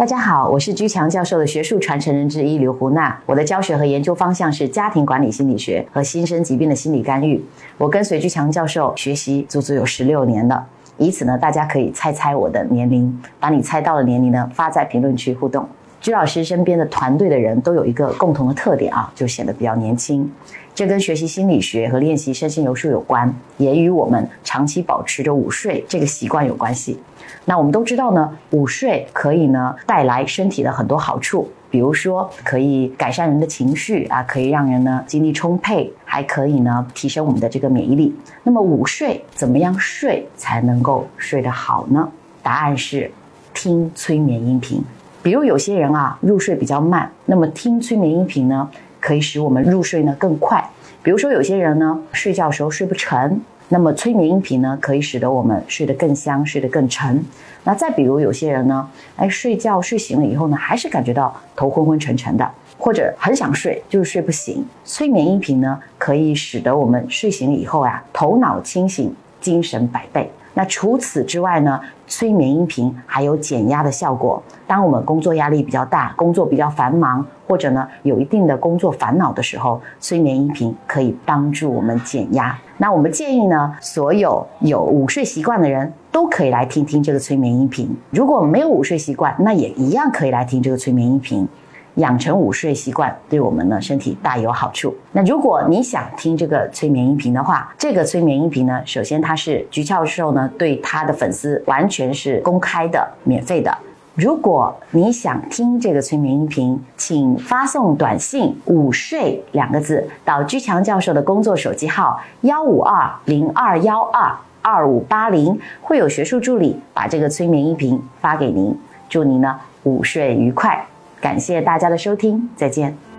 大家好，我是居强教授的学术传承人之一刘胡娜。我的教学和研究方向是家庭管理心理学和新生疾病的心理干预。我跟随居强教授学习足足有十六年了，以此呢，大家可以猜猜我的年龄，把你猜到的年龄呢发在评论区互动。朱老师身边的团队的人都有一个共同的特点啊，就显得比较年轻。这跟学习心理学和练习身心柔术有关，也与我们长期保持着午睡这个习惯有关系。那我们都知道呢，午睡可以呢带来身体的很多好处，比如说可以改善人的情绪啊，可以让人呢精力充沛，还可以呢提升我们的这个免疫力。那么午睡怎么样睡才能够睡得好呢？答案是听催眠音频。比如有些人啊入睡比较慢，那么听催眠音频呢？可以使我们入睡呢更快。比如说，有些人呢睡觉时候睡不沉，那么催眠音频呢可以使得我们睡得更香，睡得更沉。那再比如有些人呢，哎，睡觉睡醒了以后呢，还是感觉到头昏昏沉沉的，或者很想睡，就是睡不醒。催眠音频呢可以使得我们睡醒了以后啊，头脑清醒，精神百倍。那除此之外呢，催眠音频还有减压的效果。当我们工作压力比较大，工作比较繁忙，或者呢有一定的工作烦恼的时候，催眠音频可以帮助我们减压。那我们建议呢，所有有午睡习惯的人都可以来听听这个催眠音频。如果没有午睡习惯，那也一样可以来听这个催眠音频。养成午睡习惯对我们呢身体大有好处。那如果你想听这个催眠音频的话，这个催眠音频呢，首先它是菊教授呢对他的粉丝完全是公开的、免费的。如果你想听这个催眠音频，请发送短信“午睡”两个字到居强教授的工作手机号幺五二零二幺二二五八零，会有学术助理把这个催眠音频发给您。祝您呢午睡愉快。感谢大家的收听，再见。